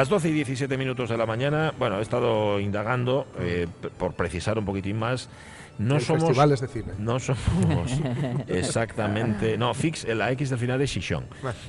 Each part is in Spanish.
Las 12 y 17 minutos de la mañana, bueno, he estado indagando, eh, por precisar un poquitín más, no Hay somos... festivales de cine. No somos exactamente... No, fix, la X del final es Chichón,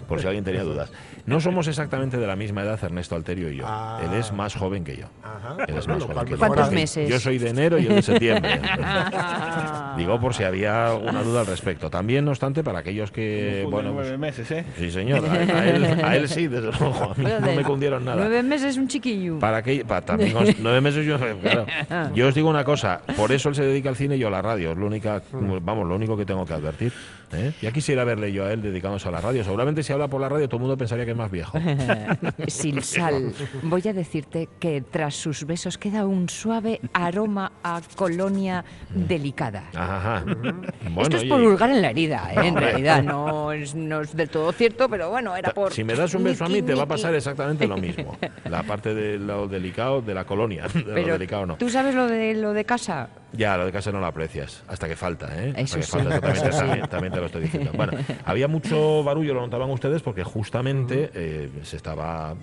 por si alguien tenía dudas. No somos exactamente de la misma edad Ernesto Alterio y yo. Ah. Él es más joven que yo. Ajá. Él es más joven que yo. ¿Cuántos meses? Yo soy de enero y él de septiembre. Digo por si había alguna duda al respecto. También, no obstante, para aquellos que... Bueno, pues- nueve meses, ¿eh? Sí, señor. A, a él, a él sí, desde luego. A mí no me cundieron nada. Nueve meses un chiquillo. Para que, para también nueve meses yo, claro. yo os digo una cosa, por eso él se dedica al cine y yo a la radio, es lo única, vamos, lo único que tengo que advertir. ¿Eh? Ya quisiera verle yo a él dedicándose a la radio. Seguramente si habla por la radio todo el mundo pensaría que es más viejo. Sin sal, voy a decirte que tras sus besos queda un suave aroma a colonia delicada. Ajá, ajá. Bueno, Esto es por hurgar en la herida, ¿eh? en realidad no es, no es del todo cierto, pero bueno, era por... si me das un beso a mí te va a pasar exactamente lo mismo. La parte de lo delicado de la colonia, de lo Pero delicado no. ¿Tú sabes lo de lo de casa? Ya, lo de casa no lo aprecias, hasta que falta, ¿eh? Eso Hasta que sí. falta, eso también, te- Eso sí. también- también te lo estoy diciendo. Bueno, había mucho barullo, lo notaban ustedes, porque justamente eh, se estaba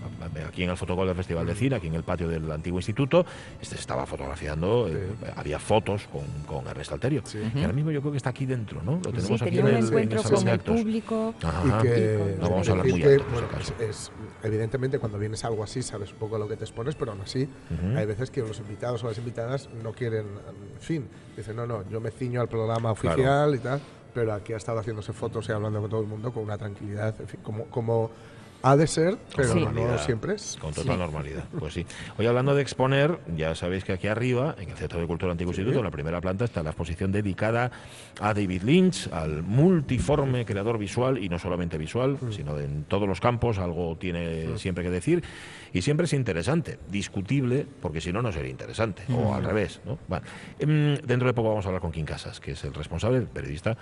aquí en el fotocol del Festival de Cine, aquí en el patio del antiguo instituto, se estaba fotografiando, eh, había fotos con, con Ernesto Alterio. Y ahora mismo yo creo que está aquí dentro, ¿no? Lo Sí, tenemos aquí tenía en un el, en encuentro el salón con de el público. Ajá. y que No vamos a hablar muy que, alto, bueno, acaso. es, es- evidentemente cuando vienes a algo así sabes un poco a lo que te expones pero aún así hay veces que los invitados o las invitadas no quieren en fin dicen no no yo me ciño al programa oficial y tal pero aquí ha estado haciéndose fotos y hablando con todo el mundo con una tranquilidad en fin, como como ha de ser pero Sí. no siempre es Con total normalidad. Pues sí. Hoy hablando de exponer, ya sabéis que aquí arriba, en el Centro de Cultura Antiguo Instituto, en la primera planta, está la exposición dedicada a David Lynch, al multiforme creador visual, y no solamente visual, sino de en todos los campos, algo tiene siempre que decir, y siempre es interesante, discutible, porque si no, no sería interesante, o al revés. ¿no? Bueno, em, dentro de poco vamos a hablar con Kim Casas, que es el responsable, el periodista,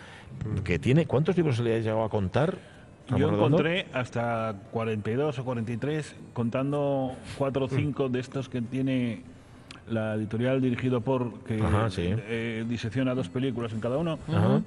que tiene... ¿Cuántos libros se le ha llegado a contar? Yo Ramón Redondo? encontré hasta 42 o 43, contando cuatro o cinco de estos que tiene la editorial dirigido por, que Ajá, sí. eh, disecciona dos películas en cada uno. Ajá.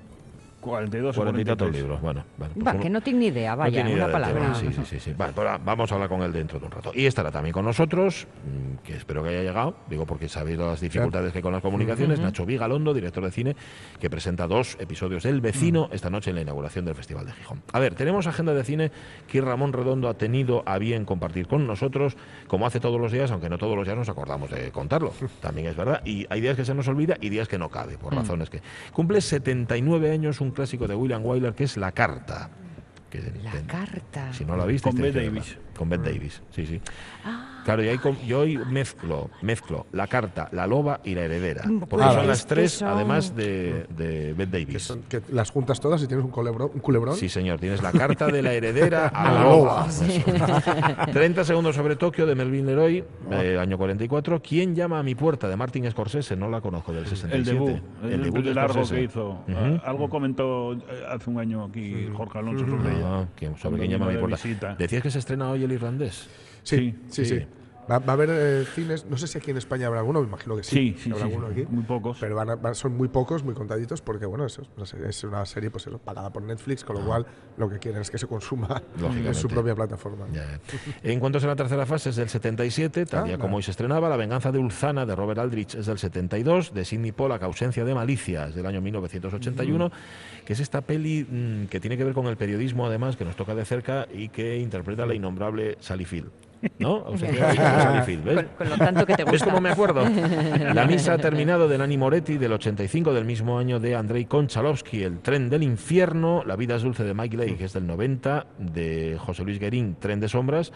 42 o Cuarenta y tantos 43. libros. Bueno, bueno, pues Va, que no tiene ni idea, No vaya, tiene idea una palabra. tema, Sí, sí, sí. sí. Vale, pues vamos a hablar con él dentro de un rato. Y estará también con nosotros, mm, que espero que haya llegado, digo porque sabéis las dificultades que hay con las comunicaciones, Nacho Vigalondo, director de cine, que presenta dos episodios del Vecino esta noche en la inauguración del Festival de Gijón. A ver, tenemos agenda de cine que Ramón Redondo ha tenido a bien compartir con nosotros, como hace todos los días, aunque no todos los días nos acordamos de contarlo, también es verdad. Y hay días que se nos olvida y días que no cabe, por razones que... Cumple 79 años un clásico de William Wyler que es La Carta. Que La ten- carta. si no la viste, Con verla. Davis. Con Bette Davis, sí, sí. Claro, y ahí yo hoy mezclo, mezclo la carta, la loba y la heredera. Porque Ah, son las tres, son- además de, de Bette que, Davis. son- que las juntas todas y tienes un culebrón, un culebrón Sí, señor, tienes la carta de la heredera a la loba. Eso. 30 segundos sobre Tokio de Melvin Leroy, eh, año 44. ¿Quién llama a mi puerta de Martin Scorsese? No la conozco del 67. El debut, el, debut de largo Scorsese. que hizo. Algo comentó eh, hace un año aquí Jorge Alonso sobre ella. Ah, ¿quién- sobre quién llama a mi de puerta. visita. Decías que se estrena hoy el irlandés. Sí sí sí. sí, Va, va a haber eh, cines, no sé si aquí en España habrá alguno, me imagino que sí. Sí, sí, habrá sí, alguno aquí. muy pocos. Pero van a- van- son muy pocos, muy contaditos, porque bueno, eso es, una serie pues eso, pagada por Netflix, con lo cual lo que quieren es que se consuma en Ah. Su propia plataforma. Ya, ya. En cuanto a la tercera fase es del 77, tal día Anda. como hoy se estrenaba, La venganza de Ulzana de Robert Aldrich es del 72, de Sidney Pollack, Ausencia de malicia es del año 1981, que es esta peli mm, que tiene que ver con el periodismo además, que nos toca de cerca y que interpreta la innombrable Sally Field. ¿No? ¿ves? Con, con lo tanto que te gusta. ¿Ves cómo me acuerdo? La misa ha terminado de Nani Moretti del 85 del mismo año de Andrei Konchalovsky, El tren del infierno, La vida es dulce de Mike Leigh, que es del 90, de José Luis Guerín, Tren de sombras,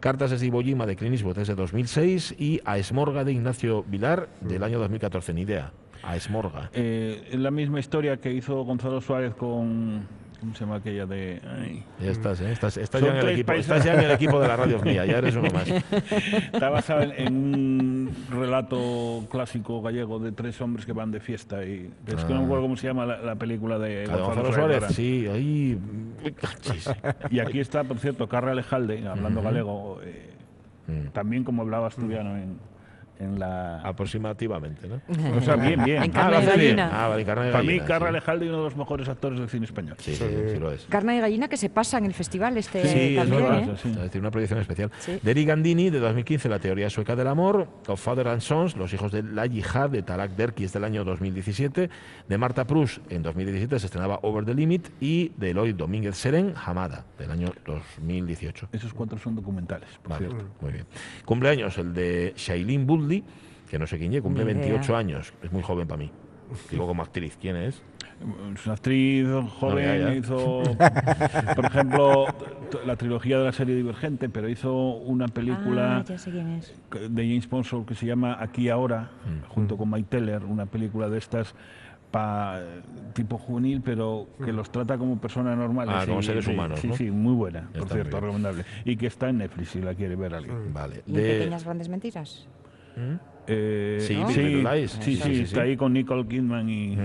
Cartas de Ojima de Clint Eastwood es de 2006 y A Esmorga de Ignacio Vilar del año 2014, ni idea. A Esmorga. Eh, es la misma historia que hizo Gonzalo Suárez con. ¿Cómo se llama aquella de.? ay, Ya estás, ¿eh? Estás, estás ya en el equipo, países. estás ya en el equipo de la radio mía, ya eres uno más. Está basada en, en un relato clásico gallego de tres hombres que van de fiesta. y Es que no me acuerdo cómo se llama la, la película de A Gonzalo Suárez, ahora. sí, ahí. Y aquí está, por cierto, Carra Alejalde, hablando galego, eh, Mm. también como hablaba asturiano en, en la... Aproximativamente, ¿no? O sea, bien, bien. En Ah, carne lo de gallina. Ah, vale, carne de Para mí, Carra sí. Alejalde es uno de los mejores actores del cine español. Sí, sí, sí, lo es. Carne de gallina que se pasa en el festival este Sí, es también, verdad. ¿eh? sí. Es decir, una proyección especial. Sí. De Eric Gandini, de 2015, La teoría sueca del amor. Of Father and Sons, Los hijos de la yihad, de Tarak Derkis, del año 2017. De Marta Prus, en 2017, se estrenaba Over the Limit. Y de Eloy Domínguez Seren, Hamada, del año 2018. Esos cuatro son documentales, por Vale, cierto. muy bien. Cumpleaños el de Shailene Woodley, que no sé quién es, cumple Ni idea. 28 años. Es muy joven para mí. Digo como actriz, ¿quién es? Es una actriz joven, ya. hizo, por ejemplo, la trilogía de la serie Divergente, pero hizo una película Ah, de James Bond que se llama Aquí Ahora, Mm. junto con Mike Teller, una película de estas pa, tipo juvenil, pero que los trata como personas normales. Ah, como seres sí, humanos, Sí, ¿no? sí, muy buena, Está por cierto, recomendable. Y que está en Netflix si la quiere ver alguien. Vale. ¿Y en De- Pequeñas Grandes Mentiras? Eh, Sí, sí, Big sí, Little Lies. sí, Sí, sí, sí, sí, está ahí con Nicole Kidman y...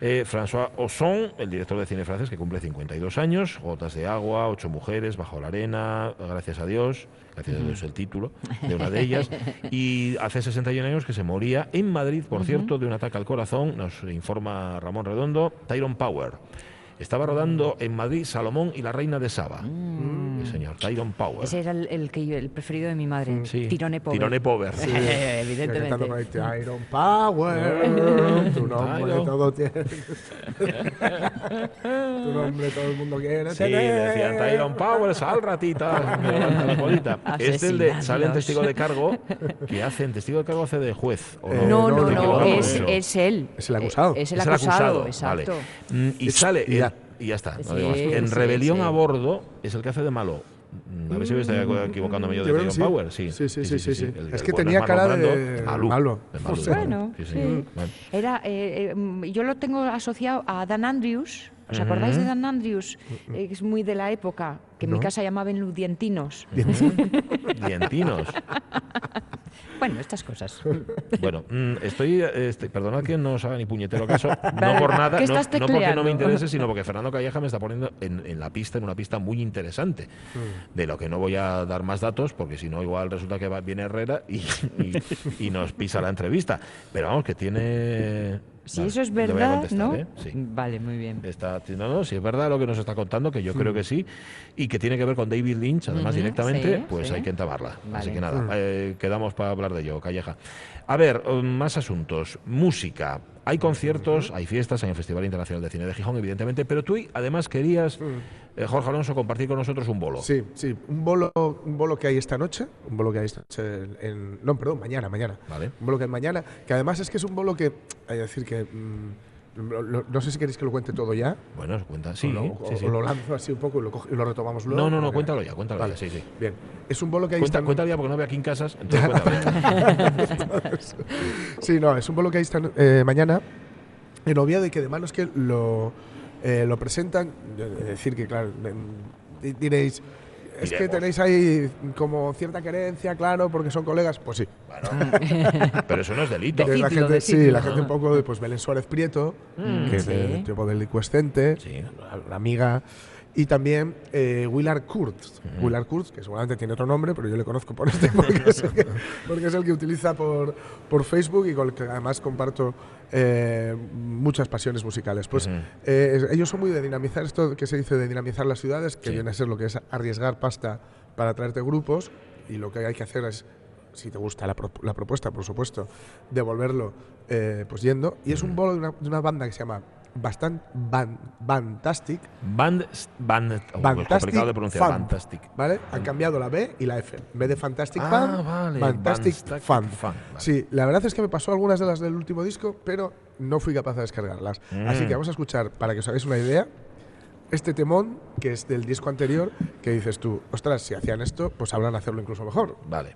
Eh, François Ozon, el director de cine francés que cumple 52 años, Gotas de agua, Ocho mujeres, Bajo la arena, Gracias a Dios, Gracias a Dios es el título de una de ellas, y hace 61 años que se moría en Madrid, por cierto, de un ataque al corazón, nos informa Ramón Redondo, Tyron Power. Estaba rodando en Madrid Salomón y la Reina de Saba. Sí, señor, Tyron Power. Ese era el, el que yo- el preferido de mi madre. Sí. Tirone Power. Tirone Power. sí. Evidentemente. Iron Power, tu nombre todo tiene. tu nombre todo el mundo quiere Sí, tener. decían Tyron Power, sal ratita, me levanta la colita. Es el de, sale en testigo de cargo, que hace, en testigo de cargo hace de juez. ¿o Eh, No, no, no, es, él. Es el acusado. Es el Es acusado, exacto. Mm, Y Es- sale, y ya. Y ya está. no Sí, digo más. En sí, Rebelión sí. a bordo es el que hace de malo. Mm, A ver si me estoy equivocándome yo de sí. Power. Sí, Sí, sí, sí, sí, sí. El- Es que bueno tenía cara Brando, de malo, malo. de malo. Bueno, sí, sí. señor. Bueno. Era, eh, eh, mm, yo lo tengo asociado a Dan Andrews. ¿Os acordáis de Dan Andrews? Eh, es muy de la época, que en mi casa llamaban ludientinos. Dientinos. Bueno, estas cosas. Bueno, mm, estoy, este, perdonad que no os haga ni puñetero caso, no por nada, ¿qué no, no porque no me interese, sino porque Fernando Calleja me está poniendo en, en la pista, en una pista muy interesante, de lo que no voy a dar más datos, porque si no igual resulta que va- viene Herrera y, y- y nos pisa la entrevista. Pero vamos, que tiene... Si eso es verdad, ¿no? ¿eh? Sí. Vale, muy bien. Está, no, no, si es verdad lo que nos está contando, que yo creo que sí, y que tiene que ver con David Lynch, además directamente, sí, pues sí. hay que entabarla. Así que nada, eh, quedamos para hablar de ello, Calleja. A ver, um, más asuntos. Música. Hay conciertos, hay fiestas en el Festival Internacional de Cine de Gijón, evidentemente, pero tú además querías, eh, Jorge Alonso, compartir con nosotros un bolo. Sí, sí, un bolo, un bolo que hay esta noche, un bolo que hay esta noche en, en- no, perdón, mañana, mañana. Vale. Un bolo que hay mañana, que además es que es un bolo que, hay que decir que, mm, lo- lo- no sé si queréis que lo cuente todo ya, Bueno, cuenta. Sí, o, lo, sí, o lo lanzo así un poco y lo, coge- y lo retomamos luego. No, no, no, cuéntalo ya, cuéntalo Vale. ya, sí, sí. Bien, es un bolo que hay Cuenta, esta cuéntalo ya porque no veo aquí en casas, entonces cuéntalo. Sí, no, es un bolo que hay esta eh, mañana en Oviedo y que de manos que lo, eh, lo presentan. Es decir, que claro, di- diréis, es que tenéis ahí como cierta querencia, claro, porque son colegas. Pues sí. Pero eso no es delito. Es la gente, sí, la gente un poco de pues, Belén Suárez Prieto, que es el tipo delincuescente, Sí. la, la amiga. Y también eh, Willard Kurtz. Willard Kurtz, que seguramente tiene otro nombre, pero yo le conozco por este porque es el que, porque es el que utiliza por, por Facebook y con el que además comparto eh, muchas pasiones musicales. Pues eh, es- ellos son muy de dinamizar esto que se dice de dinamizar las ciudades, que Sí. viene a ser lo que es arriesgar pasta para traerte grupos y lo que hay que hacer es si te gusta la, pro- la propuesta, por supuesto, devolverlo eh, pues yendo. Y es un bolo de una, de una banda que se llama bastante fantastic, Band, band, oh, es complicado de pronunciar. Fantastic. ¿vale? Han cambiado la B y la F. En vez de Fantastic Ah, Fun, vale, Fantastic Fantastic Fun. Fun, vale. Sí, la verdad es que me pasó algunas de las del último disco, pero no fui capaz de descargarlas. Así Mm. que vamos a escuchar, para que os hagáis una idea, este temón, que es del disco anterior, que dices tú, ostras, si hacían esto, pues sabrán hacerlo incluso mejor. Vale.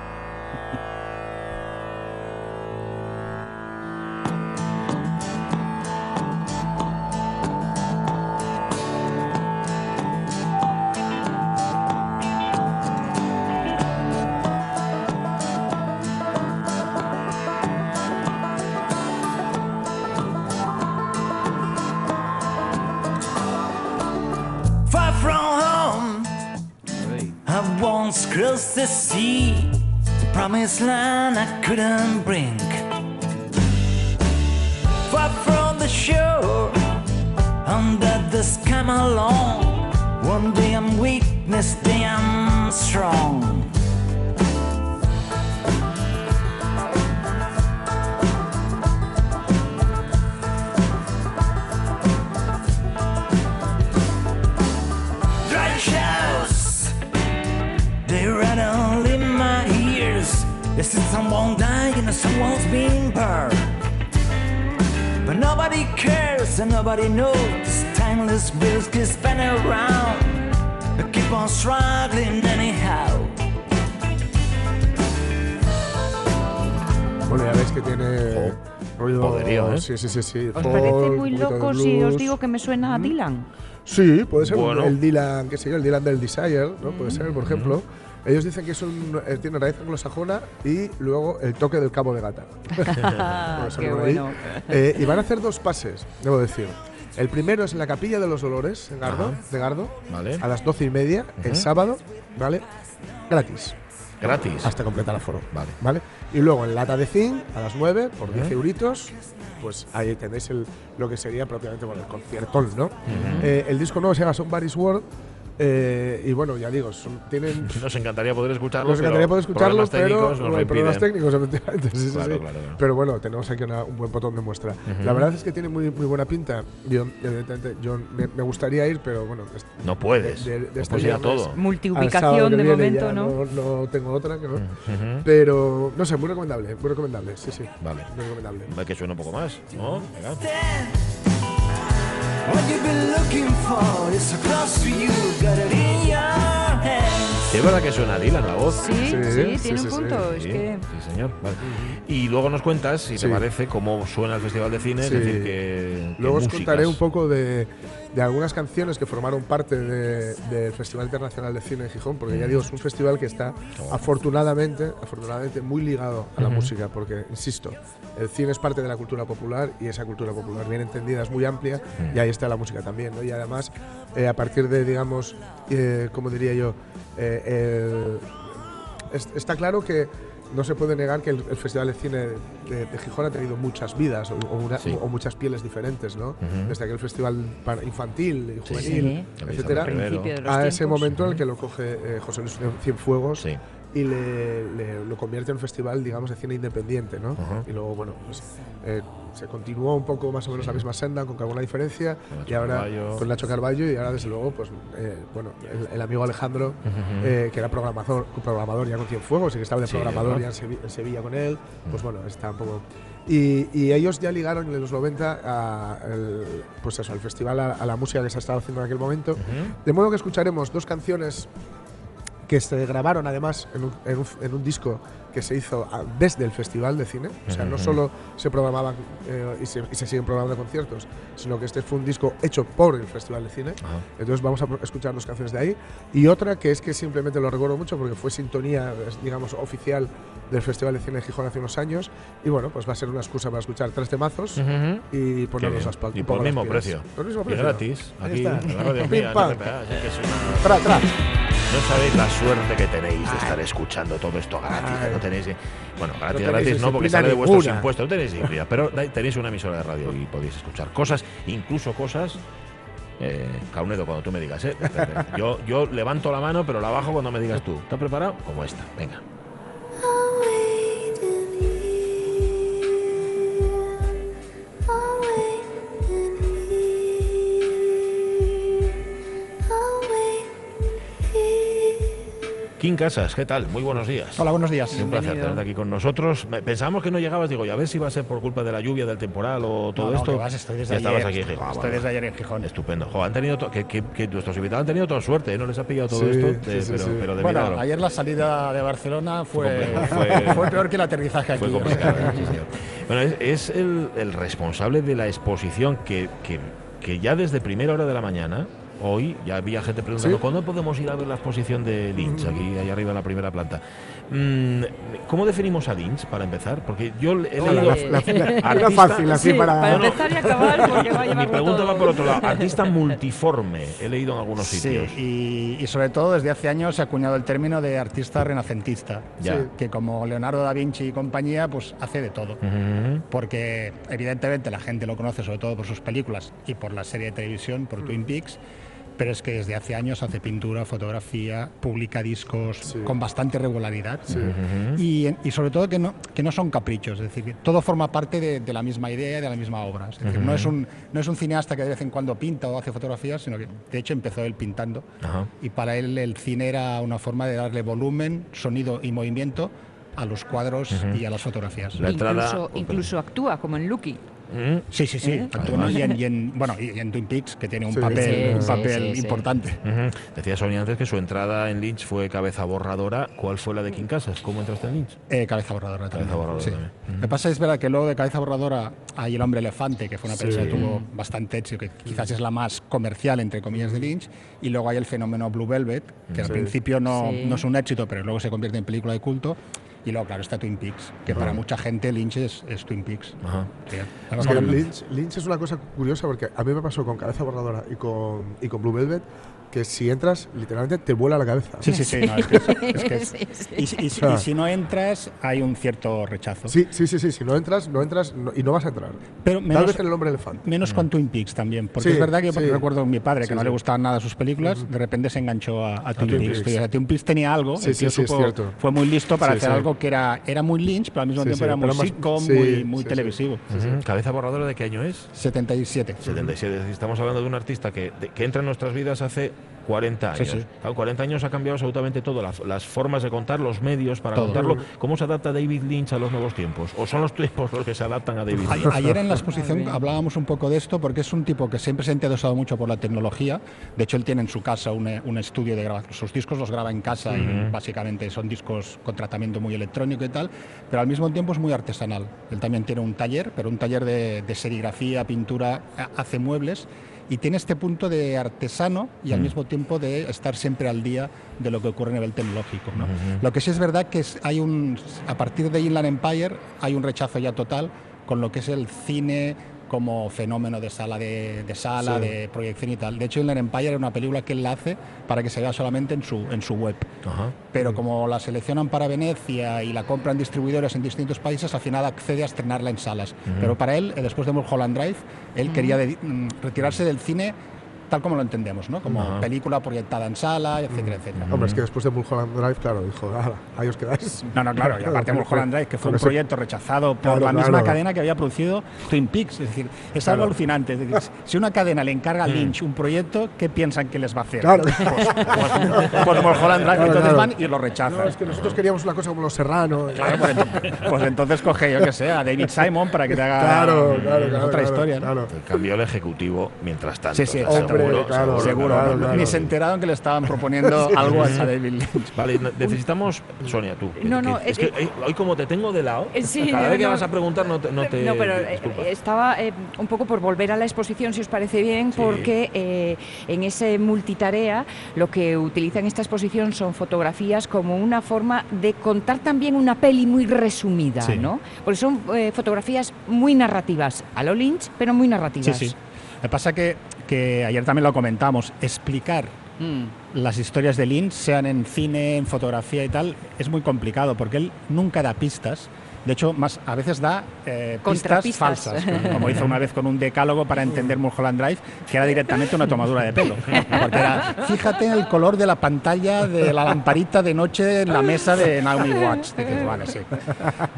And nobody knows. This timeless bills keep spinning around. I keep on struggling anyhow. Bueno, ya veis que tiene ruido. poderío, ¿eh? Sí, sí, sí. sí. ¿Os folk, parece muy loco si os digo que me suena a Dylan? Sí, puede ser Bueno. el Dylan, qué sé yo, el Dylan del Desire, ¿no? Puede ser, por ejemplo. Ellos dicen que es un, eh, tiene raíz anglosajona y luego el toque del cabo de gata. Qué bueno. Eh, y van a hacer dos pases, debo decir. El primero es en la Capilla de los Dolores, en Gardo, de Gardo, Vale. a las doce y media, el sábado, ¿vale? Gratis, Gratis. hasta completar aforo. Vale. ¿vale? Y luego en Lata de Zinc, a las 9, por 10 euritos, pues ahí tenéis el, lo que sería propiamente bueno, el conciertón, ¿no? Eh, el disco nuevo se llama Somebody's World. Eh, y bueno, ya digo, son- tienen. Nos encantaría poder escucharlo. Nos encantaría pero poder escucharlo, problemas técnicos pero nos bueno, lo hay problemas técnicos, efectivamente. sí, Claro, sí. claro, claro. Pero bueno, tenemos aquí una- un buen botón de muestra. La verdad es que tiene muy, muy buena pinta. Yo, evidentemente, yo me, me gustaría ir, pero bueno. No puedes. de- de- de no este puedes ir a todo. Multiubicación de momento, ya ¿no? No tengo otra, no. Ujú. Pero, no sé, muy recomendable, muy recomendable, sí, sí. Vale. Muy recomendable. Ve que suena un poco más, ¿no? Venga. Es verdad que suena Dylan la voz. Sí, sí, Sí, sí, tiene sí, un sí. punto. Es Sí, que sí, señor. Vale. Y luego nos cuentas, si Sí. te parece, cómo suena el Festival de Cine, Sí. es decir, que. que Luego os músicas. contaré un poco de, de algunas canciones que formaron parte de- del Festival Internacional de Cine de Gijón, porque ya digo, es un festival que está afortunadamente, afortunadamente muy ligado a la música, porque, insisto, el cine es parte de la cultura popular y esa cultura popular bien entendida es muy amplia y ahí está la música también. ¿no? Y además, eh, a partir de, digamos, eh, como diría yo, eh, el- es- está claro que no se puede negar que el, el Festival de Cine de, de Gijón ha tenido muchas vidas o, o una- Sí. o muchas pieles diferentes, ¿no? Desde aquel festival para- infantil y juvenil, Sí. etcétera, a ese tiempos. momento en el que lo coge eh, José Luis Cienfuegos Sí. Y le, le- lo convierte en un festival, digamos, de cine independiente, ¿no? Ajá. Y luego, bueno, pues eh, se continuó un poco más o menos la misma senda, con alguna diferencia, y ahora con Nacho Carballo, y ahora, desde luego, pues, eh, bueno, el, el amigo Alejandro, eh, que era programador, programador ya con Cienfuegos, y que estaba de Sí, programador ¿no? ya en, Sevi- en Sevilla con él, pues bueno, está un poco... Y, y ellos ya ligaron en los 90 a, el- pues eso, al festival, a, a la música que se estaba haciendo en aquel momento. De modo que escucharemos dos canciones que se grabaron además en un, en un- en un disco que se hizo a- desde el Festival de Cine. O sea, no solo se programaban eh, y, se, y se siguen programando conciertos, sino que este fue un disco hecho por el Festival de Cine. Ajá. Entonces vamos a escuchar dos canciones de ahí. Y otra que es que simplemente lo recuerdo mucho porque fue sintonía, digamos, oficial del Festival de Cine de Gijón hace unos años. Y bueno, pues va a ser una excusa para escuchar tres temazos Ujú. y Qué ponernos bien. las pal- Y por el mismo precio. Por el mismo Y precio. gratis. Ahí Aquí, en la radio Pim, pam. Tra, tra. No sabéis la suerte que tenéis de estar escuchando todo esto gratis. Ay. No tenéis, bueno, gratis, tenéis gratis no, porque sale de vuestros ninguna. impuestos. No tenéis disciplina, pero tenéis una emisora de radio y podéis escuchar cosas, incluso cosas. Eh, Caunedo, cuando tú me digas, ¿eh? Yo, yo levanto la mano, pero la bajo cuando me digas tú. ¿Estás preparado? Como esta. Venga. King Casas, ¿qué tal? Muy buenos días. Hola, buenos días. Un placer tenerte aquí con nosotros. Pensábamos que no llegabas, digo, y a ver si va a ser por culpa de la lluvia, del temporal o todo No, no, esto. vas, estoy desde Ya estabas aquí en Gijón. Ah, Estoy desde ayer en Gijón. Estupendo. Jo, han tenido que, que- que nuestros invitados han tenido toda suerte, ¿eh? No les ha pillado todo Sí, esto, sí, sí, pero, sí. pero de Bueno, milagro. ayer la salida de Barcelona fue, peor que el aterrizaje aquí. Fue complicado, señor. Bueno, es, es el, el responsable de la exposición que, que, que ya desde primera hora de la mañana, hoy, ya había gente preguntando, Sí. ¿cuándo podemos ir a ver la exposición de Lynch, aquí, ahí arriba en la primera planta? Mm, ¿Cómo definimos a Lynch, para empezar? Porque yo he Hola, leído... la- la- la- fácil así Sí, para. para No, empezar y acabar, porque va a Mi pregunta todo. va por otro lado. Artista multiforme, he leído en algunos Sí, sitios. y, y sobre todo desde hace años se ha acuñado el término de artista renacentista, Ya. Sí. que como Leonardo da Vinci y compañía, pues hace de todo. Porque evidentemente la gente lo conoce sobre todo por sus películas y por la serie de televisión, por Twin Peaks, pero es que desde hace años hace pintura, fotografía, publica discos Sí. con bastante regularidad y, y sobre todo que no, que no son caprichos, es decir, que todo forma parte de, de la misma idea y de la misma obra. Es decir, no, es un, no es un cineasta que de vez en cuando pinta o hace fotografías, sino que de hecho empezó él pintando y para él el cine era una forma de darle volumen, sonido y movimiento a los cuadros y a las fotografías. La entrada- Incluso, incluso actúa como en Lucky. Mm. Sí, sí, sí. ¿Eh? Y, en, y en- bueno, y en Twin Peaks, que tiene un Sí, papel, sí, un sí, papel sí, sí. importante. Ujú. Decía Sonia antes que su entrada en Lynch fue cabeza borradora. ¿Cuál fue la de King Casas? ¿Cómo entraste en Lynch? Eh, cabeza borradora también. Cabeza borradora sí. también. Lo que pasa es verdad que luego de cabeza borradora hay El hombre elefante, que fue una película que tuvo bastante éxito, que quizás es la más comercial, entre comillas, de Lynch. Y luego hay el fenómeno Blue Velvet, que al principio no, Sí. no es un éxito, pero luego se convierte en película de culto. Y luego, claro, está Twin Peaks, que para mucha gente Lynch es, es Twin Peaks. Ajá. Sí. Es que Lynch, Lynch es una cosa curiosa porque a mí me pasó con Cabeza Borradora y con, y con Blue Velvet que si entras, literalmente te vuela la cabeza. Sí, sí, sí. no, es que es- es que es- Sí, sí. y, si- y si- y si no entras, hay un cierto rechazo. Sí, sí, sí, sí. Si no entras, no entras no- y no vas a entrar. Pero Tal menos, vez en el hombre elefante. menos con Twin Peaks también. Porque Sí, es verdad que yo sí. recuerdo a mi padre, que Sí, no le gustaban nada sus películas, de repente se enganchó a, a Twin, Twin Peaks. Peaks. O sea, Twin Peaks tenía algo, Sí, el tío sí, sí, es supo- cierto. fue muy listo para Sí, hacer sí. algo que era, era muy Lynch, pero al mismo Sí, tiempo sí, era muy sitcom, sí, muy, muy televisivo. ¿Cabeza borradora de qué año es? 77. 77. Es decir, Estamos hablando de un artista que entra en nuestras vidas hace 40 Sí, años. sí. Claro, 40 años ha cambiado absolutamente todo, las, las formas de contar, los medios para Todo. contarlo. ¿Cómo se adapta David Lynch a los nuevos tiempos? ¿O son los tiempos los que se adaptan a David Lynch? Ayer en la exposición hablábamos un poco de esto porque es un tipo que siempre se ha interesado mucho por la tecnología. De hecho, él tiene en su casa un, un estudio de grabación. Sus discos los graba en casa y básicamente son discos con tratamiento muy electrónico y tal, pero al mismo tiempo es muy artesanal. Él también tiene un taller, pero un taller de, de serigrafía, pintura, ha- hace muebles. Y tiene este punto de artesano y al mismo tiempo de estar siempre al día de lo que ocurre a nivel tecnológico. ¿no? Lo que sí es verdad que es- hay un, a partir de Inland Empire hay un rechazo ya total con lo que es el cine como fenómeno de sala de, de sala, Sí. de proyección y tal. De hecho, Inland Empire era una película que él hace para que se vea solamente en su, en su web. Ajá. Pero como la seleccionan para Venecia y la compran distribuidores en distintos países, al final accede a estrenarla en salas. Pero para él, eh, después de Mulholland Drive, él quería dedi- mm, retirarse del cine tal como lo entendemos, ¿no? Como Ajá. película proyectada en sala, etcétera, etcétera. Hombre, es que después de Mulholland Drive, claro, dijo, "Ala, ahí os quedáis. No, no, claro, y aparte Mulholland Drive, que fue un proyecto rechazado por Claro, la misma claro. cadena que había producido Twin Peaks. Es decir, es algo Claro. alucinante. Es decir, si una cadena le encarga a Lynch un proyecto, ¿qué piensan que les va a hacer? Claro. Pues, pues, pues Mulholland Drive, Claro, entonces claro. van y lo rechazan. No, es que nosotros queríamos una cosa como Los Serrano. Claro, pues, entonces, pues entonces coge, yo que sé, a David Simon para que te haga Claro, claro, claro. otra claro, historia. ¿no? claro. Cambió el ejecutivo mientras tanto. Sí, sí, claro, Seguro, claro, ni se enteraron que le estaban proponiendo algo a David Lynch. Vale, ne- necesitamos, Sonia, tú. No, que- no, es eh, que eh, hoy como te tengo de lado, Eh, sí, cada no, vez que no. vas a preguntar no te... No, te, No, pero eh, disculpa. estaba eh, un poco por volver a la exposición, si os parece bien, porque eh, en ese multitarea lo que utiliza en esta exposición son fotografías como una forma de contar también una peli muy resumida, Sí. ¿no? Porque son eh, fotografías muy narrativas, a lo Lynch, pero muy narrativas. Sí, sí. Lo que pasa que, que ayer también lo comentamos, explicar Mm. las historias de Lynch, sean en cine, en fotografía y tal, es muy complicado porque él nunca da pistas. De hecho, más a veces da eh, pistas falsas, como hizo una vez con un decálogo para entender Mulholland Drive, que era directamente una tomadura de pelo. Porque era, fíjate en el color de la pantalla de la lamparita de noche en la mesa de Naomi Watts. Dices, vale, sí.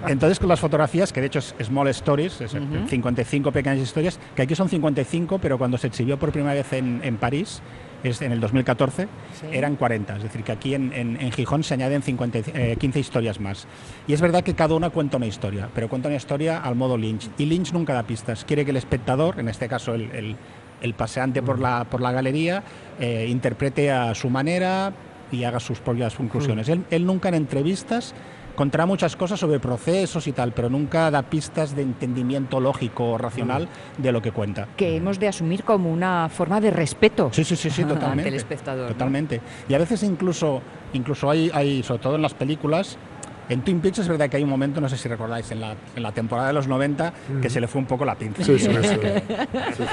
Entonces, con las fotografías, que de hecho es Small Stories, es 55 pequeñas historias, que aquí son 55, pero cuando se exhibió por primera vez en, en París, es en el 2014, Sí. eran 40. Es decir, que aquí en, en- en Gijón se añaden 50, y- eh, 15 historias más. Y es verdad que cada una cuenta una historia, pero cuenta una historia al modo Lynch. Y Lynch nunca da pistas. Quiere que el espectador, en este caso el, el- el paseante por la, por la galería, eh, interprete a su manera y haga sus propias conclusiones. Él, él nunca en entrevistas contará muchas cosas sobre procesos y tal, pero nunca da pistas de entendimiento lógico o racional de lo que cuenta. Que hemos de asumir como una forma de respeto Sí, sí, sí, sí, ante totalmente. el espectador. ¿no? Totalmente. Y a veces incluso, incluso hay, hay, sobre todo en las películas, en Twin Peaks es verdad que hay un momento, no sé si recordáis, en la, en la temporada de los 90, que se le fue un poco la pinza. Sí, sí, sí.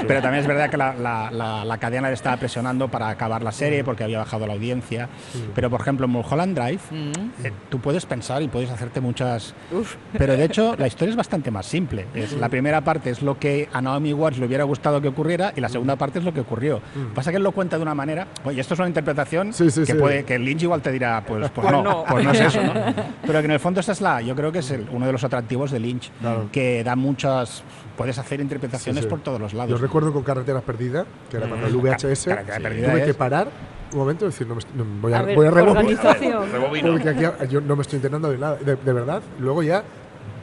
Pero también es verdad que la, la- la- la cadena le estaba presionando para acabar la serie porque había bajado la audiencia. Pero, por ejemplo, en Mulholland Drive, Mm. eh, tú puedes pensar y puedes hacerte muchas... Uf. Pero de hecho, la historia es bastante más simple. Es, la primera parte es lo que a Naomi Watts le hubiera gustado que ocurriera y la segunda parte es lo que ocurrió. Pasa que él lo cuenta de una manera. Oye, esto es una interpretación Sí, sí, que sí. puede que Lynch igual te dirá, pues, pues, Pues no, no. pues no es eso, ¿no? Pero que en el fondo esa es la, yo creo que es el- uno de los atractivos de Lynch, Claro. que da muchas, puedes hacer interpretaciones Sí, sí. por todos los Yo lados. recuerdo con Carretera Perdida, que era cuando el Mm, VHS, Carretera sí, Perdida tuve que parar un momento y decir, no me estoy- no, voy a, A ver, voy a rebobinar, organización. Rebobino. porque aquí yo no me estoy enterando de nada, de, de verdad. Luego ya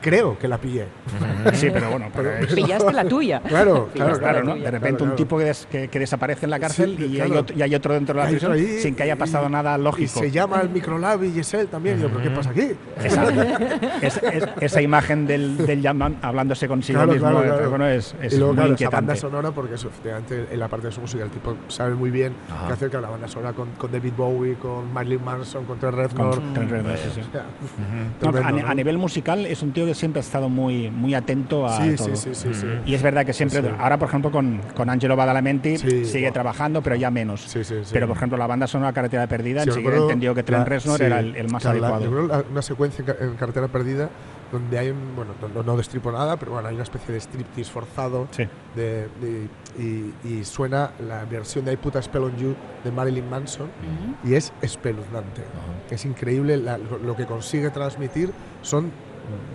creo que la pillé. Sí, pero bueno, pero Pillaste la tuya. Claro, claro, claro, ¿no? De repente Claro, un tipo que, des- que- que desaparece en la cárcel Sí, y, hay otro, y hay otro dentro de la prisión ahí, sin que haya pasado y- nada Y lógico. se llama el microlab y es él también. Y yo, ¿pero qué pasa aquí? Esa, es- es- esa imagen del, del Yaman hablándose consigo Claro, mismo claro, eh, claro. bueno, es, es y luego, muy claro, esa inquietante. banda sonora, porque eso, efectivamente, en la parte de su música, el tipo sabe muy bien Ajá. qué hacer con la banda sonora con, con David Bowie, con Marilyn Manson, con Trent Reznor. Con Trent Reznor, sí, sí. O sea, uf, No, a, a nivel musical es un tío siempre ha estado muy, muy atento a Sí, todo. sí, sí, sí, sí. Y es verdad que siempre, Sí. ahora por ejemplo con, con Angelo Badalamenti Sí, sigue wow. trabajando, pero ya menos. Sí, sí, sí. Pero por ejemplo la banda sonora Carretera Perdida Sí, enseguida entendió que Trent Reznor sí, era el, el más claro, la- adecuado. yo creo la- una secuencia en, en Carretera Perdida donde hay un, bueno, no, no destripo nada, pero bueno, hay una especie de striptease forzado Sí. de, de- y, y suena la versión de I Put a Spell on You de Marilyn Manson y es espeluznante. Es increíble la- lo, lo que consigue transmitir son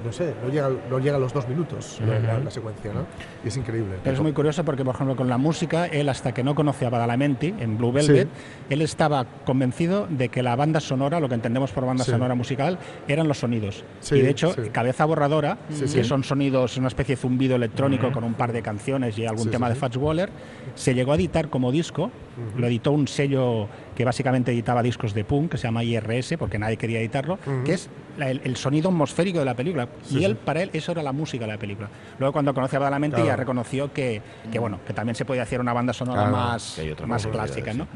no sé, no llega, no llega a los dos minutos la- la, la secuencia, ¿no? Y es increíble. Pero es muy curioso porque, por ejemplo, con la música, él hasta que no conocía a Badalamenti en Blue Velvet, él estaba convencido de que la banda sonora, lo que entendemos por banda Sí. sonora musical, eran los sonidos. Sí, y de hecho. Cabeza Borradora, que son sonidos, una especie de zumbido electrónico con un par de canciones y algún tema de. Fats Waller, se llegó a editar como disco. Lo editó un sello que básicamente editaba discos de punk, que se llama IRS, porque nadie quería editarlo, que es la- el, el sonido atmosférico de la película. y él, para él, eso era la música de la película. Luego, cuando conoció a Badalamenti, Claro. ya reconoció que, que, bueno, que también se podía hacer una banda sonora Claro, más, más clásica, ¿no?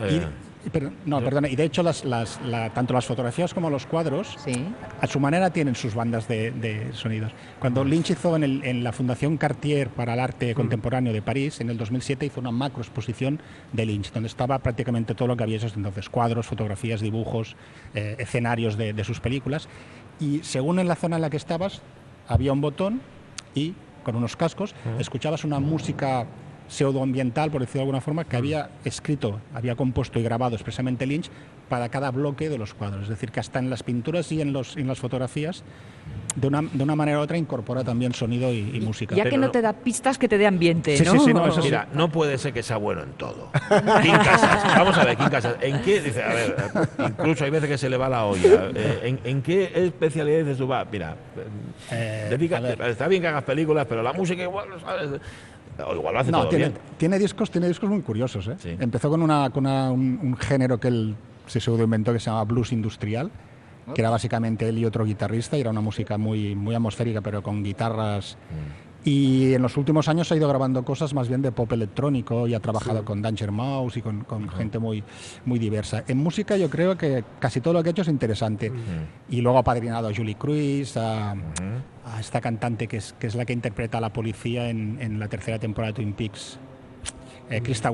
Eh, Y- pero, no, perdona, y de hecho, las, las- la- tanto las fotografías como los cuadros, Sí. a su manera tienen sus bandas de, de sonidos. Cuando Lynch hizo en, el- en la Fundación Cartier para el Arte Contemporáneo de París, en el 2007 hizo una macro exposición de Lynch, donde estaba prácticamente todo lo que había hecho hasta entonces, cuadros, fotografías, dibujos, eh, escenarios de, de sus películas. Y según en la zona en la que estabas, había un botón y con unos cascos escuchabas una música pseudoambiental, por decirlo de alguna forma, que había escrito, había compuesto y grabado expresamente Lynch para cada bloque de los cuadros. Es decir, que hasta en las pinturas y en, los, en las fotografías, de una, de una manera u otra, incorpora también sonido y, y música. Ya que no no- te da pistas que te dé ambiente, Sí, ¿no? sí, sí, no, eso sí. Mira, no puede ser que sea bueno en todo. Kim Casas, vamos a ver, Kim Casas, ¿en qué? Dice, a ver, incluso hay veces que se le va la olla. eh, ¿en, en qué especialidad dices tú? Va, mira, eh, dedica- está bien que hagas películas, pero la música igual, ¿sabes? O igual lo hace No, todo tiene, bien. tiene discos, tiene discos muy curiosos. ¿eh? Sí. Empezó con, una, con una- un, un género que él se pseudoinventó que se llama blues industrial, que era básicamente él y otro guitarrista, y era una música muy, muy atmosférica, pero con guitarras. Y en los últimos años ha ido grabando cosas más bien de pop electrónico y ha trabajado con Danger Mouse y con, con gente muy, muy diversa. En música yo creo que casi todo lo que ha hecho es interesante. Y luego ha padrinado a Julie Cruz, a, a esta cantante que es, que es la que interpreta a la policía en, en la tercera temporada de Twin Peaks. Eh. Krista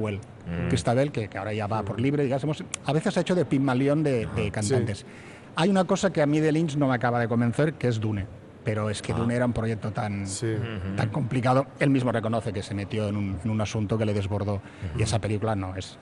Bell, que, que ahora ya va por libre, digamos. A veces ha hecho de Pygmalion de, de cantantes. Hay una cosa que a mí de Lynch no me acaba de convencer, que es Dune. Pero es que Dune era un proyecto tan, Sí. tan complicado. Él mismo reconoce que se metió en un, en un asunto que le desbordó y esa película no es.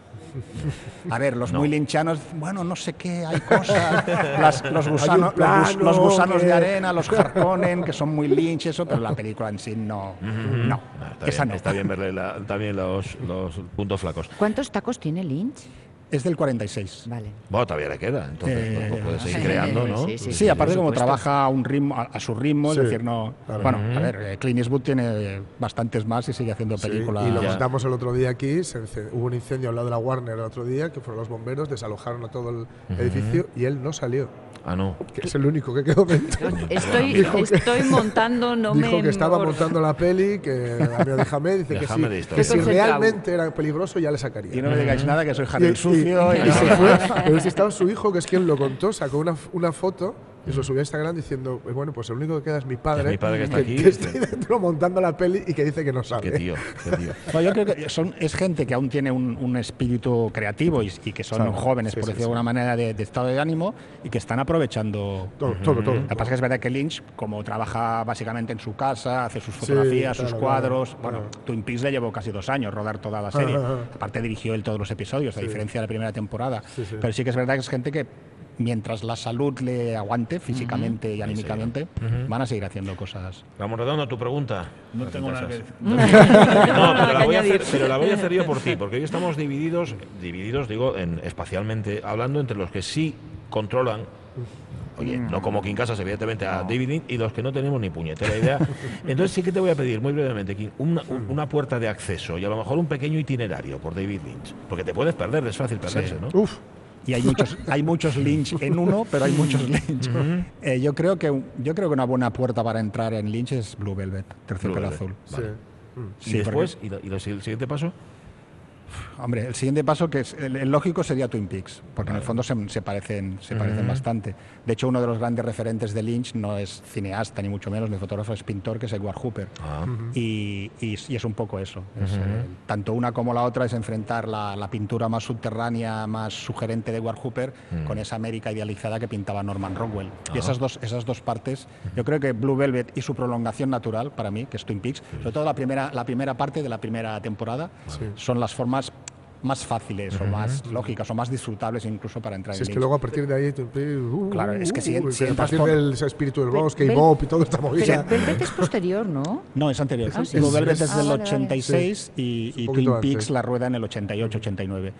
A ver, los muy linchanos, bueno, no sé qué, hay cosas, las- los, gusanos, los, gus- los plano gusanos que- de arena, los Harkonnen, que son muy lynch, eso, pero la película en sí no, no, Ah, está, esa bien, no. está bien verle la- también los, los puntos flacos. ¿Cuántos tacos tiene Lynch? Es del 46. Vale. Bueno, todavía le queda, entonces Eh, pues, puede seguir sí, creando, ¿no? sí, sí, Sí, aparte como trabaja a un ritmo, a, a su ritmo, Sí, es decir, no. claro. Bueno, a ver, eh, Clint Eastwood tiene bastantes más y sigue haciendo Sí, películas. y lo contamos el otro día aquí, se hubo un incendio al lado de la Warner el otro día, que fueron los bomberos, desalojaron a todo el edificio y él no salió, Ah, no. que es el único que quedó dentro. Estoy, Dijo que- montando, no Dijo me. que estaba montando la peli, que de Hamed dice que, Déjame sí, que si realmente era peligroso ya le sacaría. Y no me digáis nada que soy Y- jardín y- sucio. y- y- y se fue. Pero si estaba su hijo, que es quien lo contó, sacó una, una foto y se lo subió a Instagram diciendo, "Pues bueno, pues el único que queda es mi padre, Es mi padre que está aquí". que está ahí dentro montando la peli y que dice que no sabe. Qué tío, qué tío. No, yo creo que son, es gente que aún tiene un, un espíritu creativo y, y que son jóvenes, sí, por sí, decirlo de alguna manera, de, de estado de ánimo y que están aprovechando. Todo, todo, todo. Lo que pasa es que es verdad que Lynch, como trabaja básicamente en su casa, hace sus fotografías, claro, sus cuadros. claro. Bueno, Twin Peaks le llevó casi dos años rodar toda la serie. Ajá, ajá. Aparte, dirigió él todos los episodios, a diferencia de la primera temporada. Sí, sí. Pero sí que es verdad que es gente que. Mientras la salud le aguante físicamente y anímicamente, van a seguir haciendo cosas. Vamos redondo, tu pregunta. No tengo nada que. No, pero la, voy a hacer, pero la voy a hacer yo por ti, porque hoy estamos divididos, divididos, digo, en, espacialmente hablando, entre los que sí controlan, oye, no como King Casas, evidentemente, a David Lynch, y los que no tenemos ni puñetera idea. Entonces sí que te voy a pedir, muy brevemente, King, una, un- una puerta de acceso y a lo mejor un pequeño itinerario por David Lynch, porque te puedes perder, es fácil perderse, ¿no? Uf, Y hay muchos, hay muchos Lynch en uno, pero hay muchos Lynch. Eh, yo, creo que, yo creo que una buena puerta para entrar en Lynch es Blue Velvet, Terciopelo. Azul. sí. Vale. Sí, y después, ¿y, lo- y lo- el siguiente paso? Hombre, el siguiente paso, que es el, el lógico, sería Twin Peaks, porque en el fondo se, se parecen, se parecen bastante. De hecho, uno de los grandes referentes de Lynch no es cineasta, ni mucho menos, ni fotógrafo, es pintor, que es Edward Hooper. Ah, Y, y- y es un poco eso. Es, eh, tanto una como la otra es enfrentar la, la pintura más subterránea, más sugerente de Edward Hooper con esa América idealizada que pintaba Norman Rockwell. Y esas dos, esas dos partes, yo creo que Blue Velvet y su prolongación natural, para mí, que es Twin Peaks, sobre todo la primera, la primera parte de la primera temporada, son las formas much. Más fáciles o más lógicas o más disfrutables incluso para entrar Si en es que luego a partir de ahí. tú- uh, Claro, es que si- uh, si a entras partir por- del espíritu del bosque y Bob y todo esta Pero movida. Velvet es posterior, ¿no? No, es anterior. Ah, sí. Blue Es- Velvet es- es, Ah, del vale, vale. 86 y, y Twin Peaks antes. la rueda en el 88-89.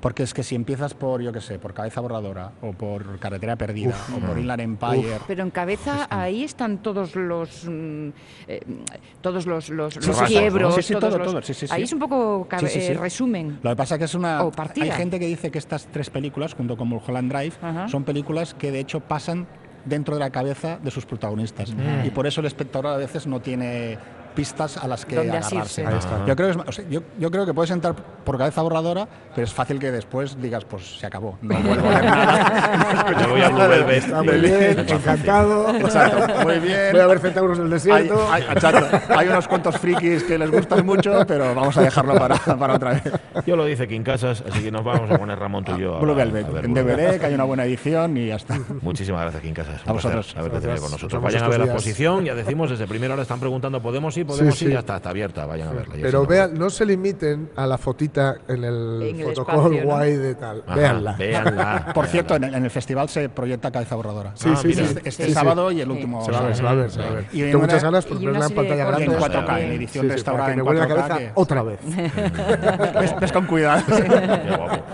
Porque es que si empiezas por, yo qué sé, por Cabeza Borradora o por Carretera Perdida o por Inland Empire... Pero en cabeza ahí están todos los mm, eh, todos los, los, los quiebros. Ahí es un poco eh, resumen. Lo que pasa que es una... O partida. Hay gente que dice que estas tres películas, junto con Mulholland Drive, Ajá. son películas que de hecho pasan dentro de la cabeza de sus protagonistas. Y por eso el espectador a veces no tiene pistas a las que agarrarse. asirse. Ahí está. Yo, creo que es- o sea, yo, yo creo que puedes entrar por cabeza borradora, pero es fácil que después digas, pues se acabó. No vuelvo a ver nada. Me voy a Blue. Está muy bien, encantado. Exacto, muy bien. Voy a ver centauros del Hay, desierto. hay- exacto. Hay unos cuantos frikis que les gustan mucho, pero vamos a dejarlo para, para otra vez. Yo lo dice King Casas, así que nos vamos a poner Ramón tú y yo. Blue ahora Velvet, a ver en Blue. DVD, que hay una buena edición y ya está. Muchísimas gracias, King Casas. Un A vosotros. tenido con nosotros. Vayan a ver la exposición, ya decimos, desde primera hora están preguntando, ¿podemos ir? ¿Podemos Sí, ir? sí. Ya está, está abierta, vayan a verla. ya Pero vean, no se limiten a la fotita en el En el fotocall espacio, ¿no? guay de tal. Ajá, Véanla. véanla, Por véanla. cierto, en el, en el festival se proyecta Cabeza Borradora. Sí, Ah, sí, sí. Este, este Sí, sí. sábado y el Sí. último. Se va a ver, se va a ver, se va a ver. Y en Tengo muchas ganas por verla una en pantalla grande. en 4K, en Sí, edición Sí, sí, restaurada que me vuelva la 4K. cabeza otra vez. ves, ves con cuidado. Qué guapo.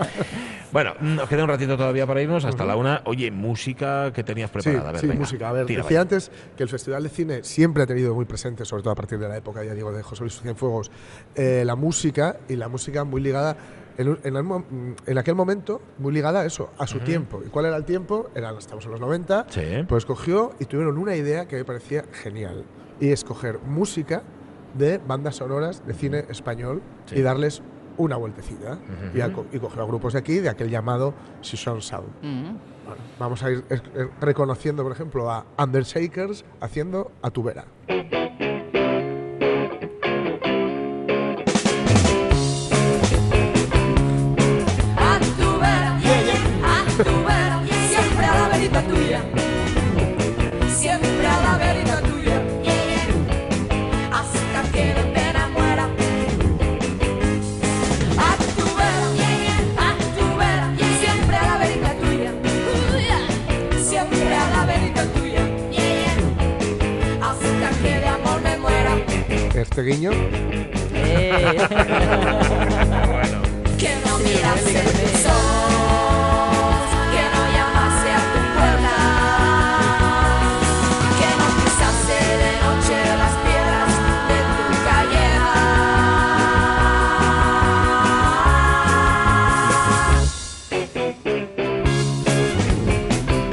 Bueno, nos queda un ratito todavía para irnos hasta la una. Oye, música que tenías Sí, preparada. a ver, sí, venga, música. A ver, decía vaya. antes que el Festival de Cine siempre ha tenido muy presente, sobre todo a partir de la época, ya digo, de José Luis Cienfuegos, eh, la música y la música muy ligada, en, un- en el mo- en aquel momento, muy ligada a eso, a su tiempo. ¿Y cuál era el tiempo? Eran, estamos en los 90, Sí. pues cogió y tuvieron una idea que me parecía genial, y escoger música de bandas sonoras de cine español Sí. y darles una vueltecita. y, a- y cogió a grupos de aquí, de aquel llamado Season Sound. Bueno, vamos a ir eh, eh, reconociendo, por ejemplo, a Undershakers haciendo a tu este guiño. Eh. Que no mirase tus ojos, que no llamase a tu puerta, que no pisase de noche las piedras de tu calleja.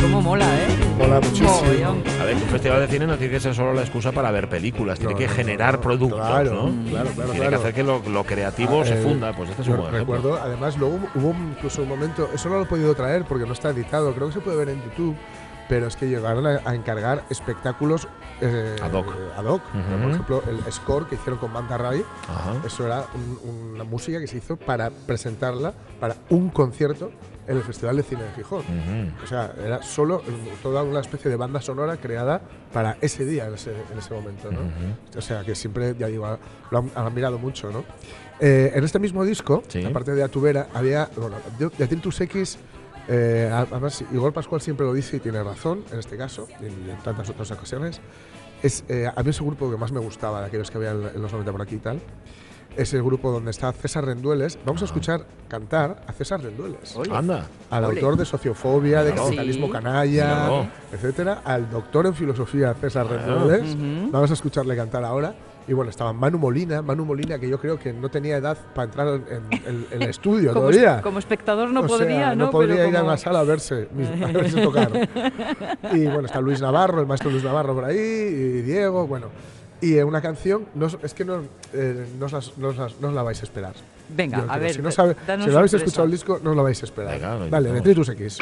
Cómo mola, ¿eh? Mola muchísimo. Mogollón. Festival de cine no tiene que ser solo la excusa para ver películas, tiene No, que no, generar productos, claro, ¿no? claro, claro, tiene que hacer que lo, lo creativo se Eh, funda, pues este es un ejemplo. recuerdo, además, luego hubo incluso un momento, eso no lo he podido traer porque no está editado, creo que se puede ver en YouTube, pero es que llegaron a, a encargar espectáculos eh, Ad hoc. eh, ad hoc. Ujú. Por ejemplo, el score que hicieron con Manta Ray, Ajá. eso era un- una música que se hizo para presentarla para un concierto en el Festival de Cine de Gijón. Ujú. O sea, era solo toda una especie de banda sonora creada para ese día, en ese, en ese momento, ¿no? O sea, que siempre, ya digo, lo han, han mirado mucho, ¿no? Eh, en este mismo disco, Sí. aparte de Atubera, había, bueno, de, de Atiltus X, eh, además, Igor Pascual siempre lo dice y tiene razón, en este caso, y en tantas otras ocasiones, es, eh, a mí es el grupo que más me gustaba, de aquellos que había en los 90 por aquí y tal, es el grupo donde está César Rendueles. Vamos a escuchar cantar a César Rendueles Anda. al Ole. autor de Sociofobia, de. Capitalismo Sí. Canalla, Claro. etcétera, al doctor en filosofía César. Rendueles. Vamos a escucharle cantar ahora. Y bueno, estaba Manu Molina, Manu Molina que yo creo que no tenía edad para entrar en, en- en el estudio Como, todavía. como espectador no O sea, podría, ¿no? no podría Pero ir a como- la sala a verse, a verse tocar. Y bueno, está Luis Navarro, el maestro Luis Navarro por ahí, y Diego, bueno. Y eh, una canción, no, es que no, eh, no, os las- no os las- no os la vais a esperar. Venga, Yo a creo. ver, si no, sabe- si no habéis escuchado el disco, no os lo vais a esperar. Venga, Dale. Detritus X.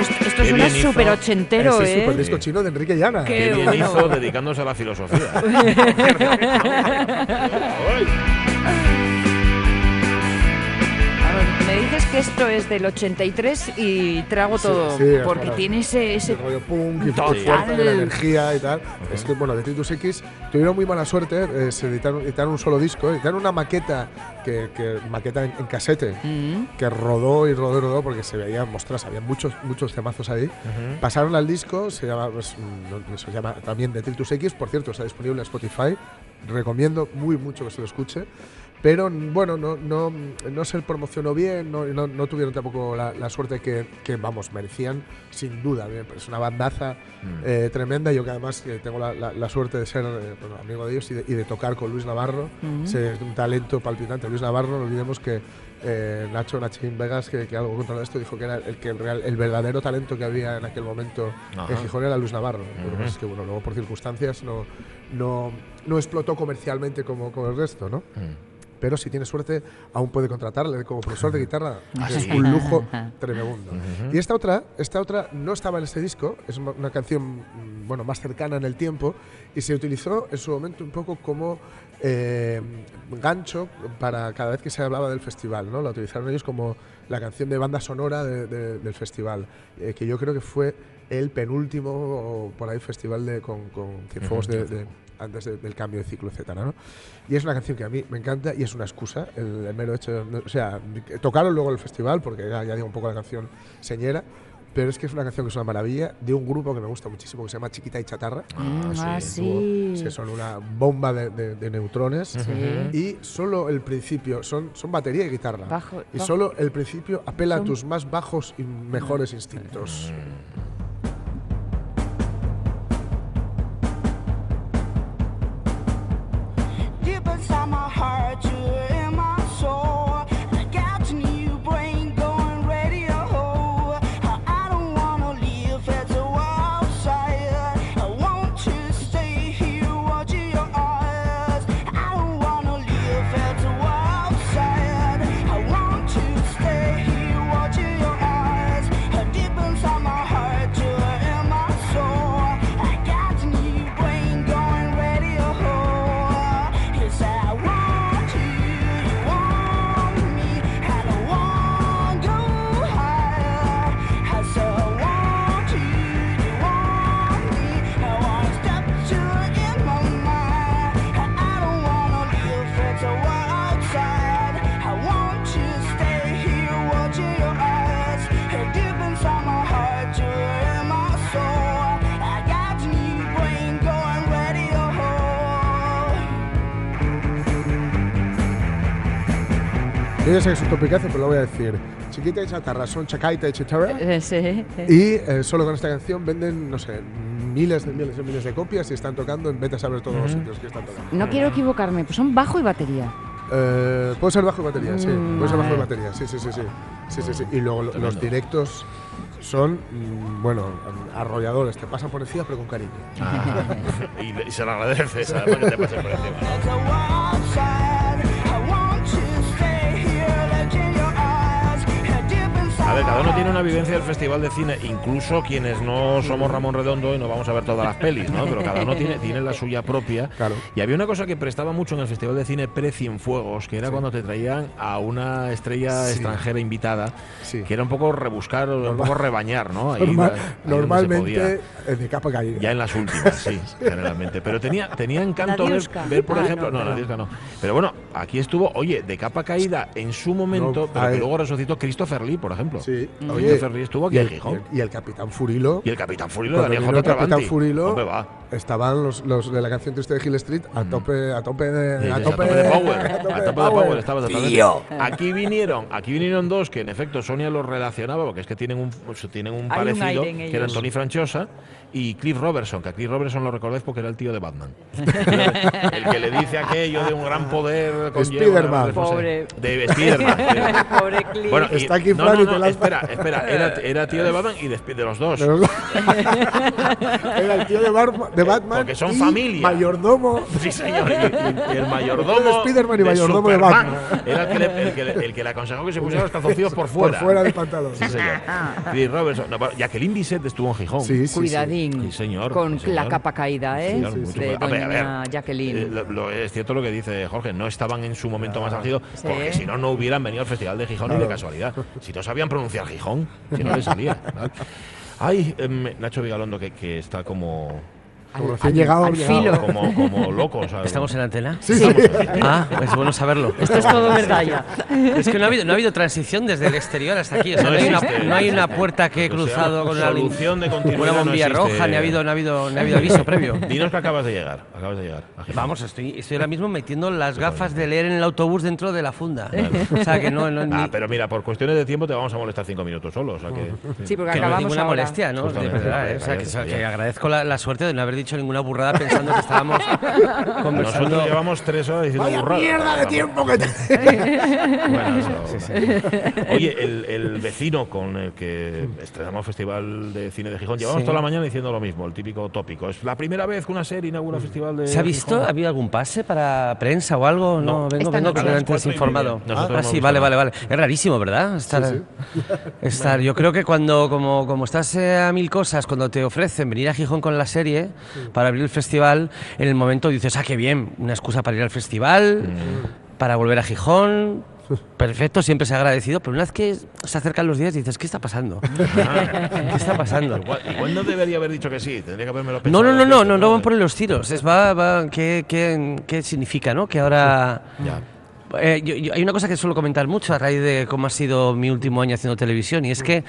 esto, bien hizo. súper ochentero, ¿eh? super disco chino de Enrique Llana. Qué Qué bien bueno. hizo dedicándose a la filosofía. Que esto es del 83 y trago todo, sí, porque verdad. tiene ese... ese el rollo punk y Total. fuerza de la energía y tal. Es que, bueno, de Titus X tuvieron muy mala suerte. eh, se editaron, editaron un solo disco, editaron una maqueta, que, que maqueta en, en casete, Mm, que rodó y rodó y rodó porque se veían, mostras, había muchos, muchos temazos ahí. Pasaron al disco, se llama, pues, mm, se llama también de Titus X, por cierto, está disponible en Spotify. Recomiendo muy mucho que se lo escuche. Pero mm, bueno, no, no, no se promocionó bien, no, no, no tuvieron tampoco la, la suerte que, que, vamos, merecían, sin duda. pero es una bandaza eh, tremenda. Yo que además que tengo la, la- la suerte de ser eh, bueno, amigo de ellos y de, y de tocar con Luis Navarro. mm. Sé, es un talento palpitante. Luis Navarro, no olvidemos que eh, Nacho Nachín Vegas, que, que algo contra esto, dijo que era el, que el, real, el verdadero talento que había en aquel momento Ajá. en Gijón era Luis Navarro. Lo que es bueno, luego por circunstancias no, no, no explotó comercialmente como, como el resto, ¿no? Mm. Pero si tiene suerte, aún puede contratarle como profesor de guitarra. Es un lujo tremendo. Y esta otra, esta otra no estaba en este disco, es una- canción mm, bueno, más cercana en el tiempo y se utilizó en su momento un poco como eh, gancho para cada vez que se hablaba del festival. ¿no? La utilizaron ellos como la canción de banda sonora de- de- del festival, eh, que yo creo que fue el penúltimo o por ahí festival de, con, con Cienfuegos de, de- antes de- del cambio de ciclo, etcétera, ¿no? Y es una canción que a mí me encanta y es una excusa, el, el mero hecho, de- o sea, tocaron luego el festival, porque ya, ya digo un poco la canción señera, pero es que es una canción que es una maravilla, de un grupo que me gusta muchísimo, que se llama Chiquita y Chatarra, Mm, ah, dúo, sí. que son una bomba de, de- de neutrones, Sí. y solo el principio, son, son batería y guitarra, Bajo- y bajo- solo el principio apela Son- a tus más bajos y mejores instintos. Ya sé que es un topicazo, pero lo voy a decir. Chiquita y chatarra son chacaita y chitara. Eh, sí. Y eh, solo con esta canción venden, no sé, miles de miles de miles de copias y están tocando en vete a saber todos los sitios que están tocando. No quiero equivocarme, pues son bajo y batería. Eh, puede ser bajo de batería, sí. Mm, Puede ser bajo vale. batería, sí, sí, sí. sí. sí, sí, sí. Y luego lo- los directos son, mm, bueno, arrolladores. Te pasan por encima, pero con cariño. Ah, y, y se lo agradeces, además que te pasen por encima. ¿no? A ver, cada uno tiene una vivencia del Festival de Cine, incluso quienes no somos Ramón Redondo y no vamos a ver todas las pelis, ¿no? Pero cada uno tiene, tiene la suya propia. Claro. Y había una cosa que prestaba mucho en el Festival de Cine pre-Cienfuegos, que era cuando te traían a una estrella Sí. extranjera invitada, Sí. que era un poco rebuscar, un poco rebañar, ¿no? Ahí, Normal- ahí normalmente podía. eh, de capa caída. Ya en las últimas, sí, generalmente. Pero tenía, tenía encanto ver, por Ah, ejemplo. no, No, no. No. Pero bueno, aquí estuvo, oye, de capa caída en su momento, No, pero que luego resucitó Christopher Lee, por ejemplo. Sí, Christopher Lee estuvo aquí y en el, Gijón. y el Capitán Furilo. Y el Capitán Furilo, Daniel J. el Capitán. Furilo, va. estaban los, los de la canción triste de Hill Street a tope, a tope de, a tope, de power. a tope de power estaba. Aquí vinieron, aquí vinieron dos que en efecto Sonia los relacionaba, porque es que tienen un, tienen un parecido, en que eran. Tony Franchosa y Cliff Robertson, que a Cliff Robertson lo recordáis porque era el tío de Batman. el que le dice aquello de un gran poder con Spiderman. Pobre. De Spiderman. Pobre Cliff. Bueno, y- Está aquí no, Fran no, y te lanza- espera, espera, era, era tío de Batman y de, de los dos. De Era el tío de, Bar- de Batman. Porque son y familia. Mayordomo. Sí, señor. Y, y- y el mayordomo. De Spiderman y mayordomo de. Batman. Era el que, le, el, que le, el que le aconsejó que se pusiera los calzoncillos por fuera. Por fuera del pantalón. Sí, señor. Chris Robertson. No, Jacqueline Bisset estuvo en Gijón. Sí, sí. Cuidadín. Sí, señor, Con señor. la capa caída, ¿eh? Señor, mucho de cuidado. Hombre, a ver, Jacqueline. eh, lo- lo- es cierto lo que dice Jorge, no estaban en su momento más álgido, Sí. porque si no, no hubieran venido al Festival de Gijón ni de casualidad. Si no sabían pronunciar Gijón, si no les salía. Ay, em, Nacho Vigalondo, que, que está como, Como recién llegado. al filo. como, como loco. o sea, ¿Estamos en antena? Sí, sí. Ah, es bueno saberlo. Esto es todo verdad ya. Es que no ha habido, no ha habido transición desde el exterior hasta aquí. O sea, No no, hay, una, no hay una puerta que he O sea, cruzado con una, solución de una no bombilla existe. roja, ni ha habido, no ha habido, no ha habido aviso previo. Dinos que acabas de llegar. Acabas de llegar. Vamos, estoy, estoy ahora mismo metiendo las gafas de leer en el autobús dentro de la funda. O sea, que no, no ni- Ah, pero mira, por cuestiones de tiempo te vamos a molestar cinco minutos solo. O sea que. Sí, porque que no es acabamos ninguna ahora. molestia, ¿no? De verdad, ¿eh? O sea, que, que agradezco la, la suerte de no haber dicho ninguna burrada pensando que estábamos conversando. Nosotros llevamos tres horas diciendo Vaya burradas. mierda de tiempo que te. Bueno, eso- Oye, el, el vecino con el que estrenamos Festival de Cine de Gijón, llevamos Sí. toda la mañana diciendo lo mismo, el típico tópico. Es la primera vez que una serie inaugura Festival de ¿Se ha visto? Gijón. ¿Ha habido algún pase para prensa o algo? No, No. vengo, vengo completamente desinformado. Ah, sí, vale, vale, vale. Es rarísimo, ¿verdad? Estar, estar- yo creo que cuando, como, como estás eh, a mil cosas, cuando te ofrecen venir a Gijón con la serie para abrir el festival, en el momento dices, ah, qué bien, una excusa para ir al festival, para volver a Gijón. Perfecto, siempre se ha agradecido, pero una vez que se acercan los días dices, ¿qué está pasando? ¿Qué está pasando? Igual, igual no debería haber dicho que sí, tendría que haberme lo No, pensado. no, no, no, no, no van por los tiros. Es, va, va, ¿qué, qué, qué significa, no? Que ahora... Ya. Eh, yo- yo- hay una cosa que suelo comentar mucho a raíz de cómo ha sido mi último año haciendo televisión y es que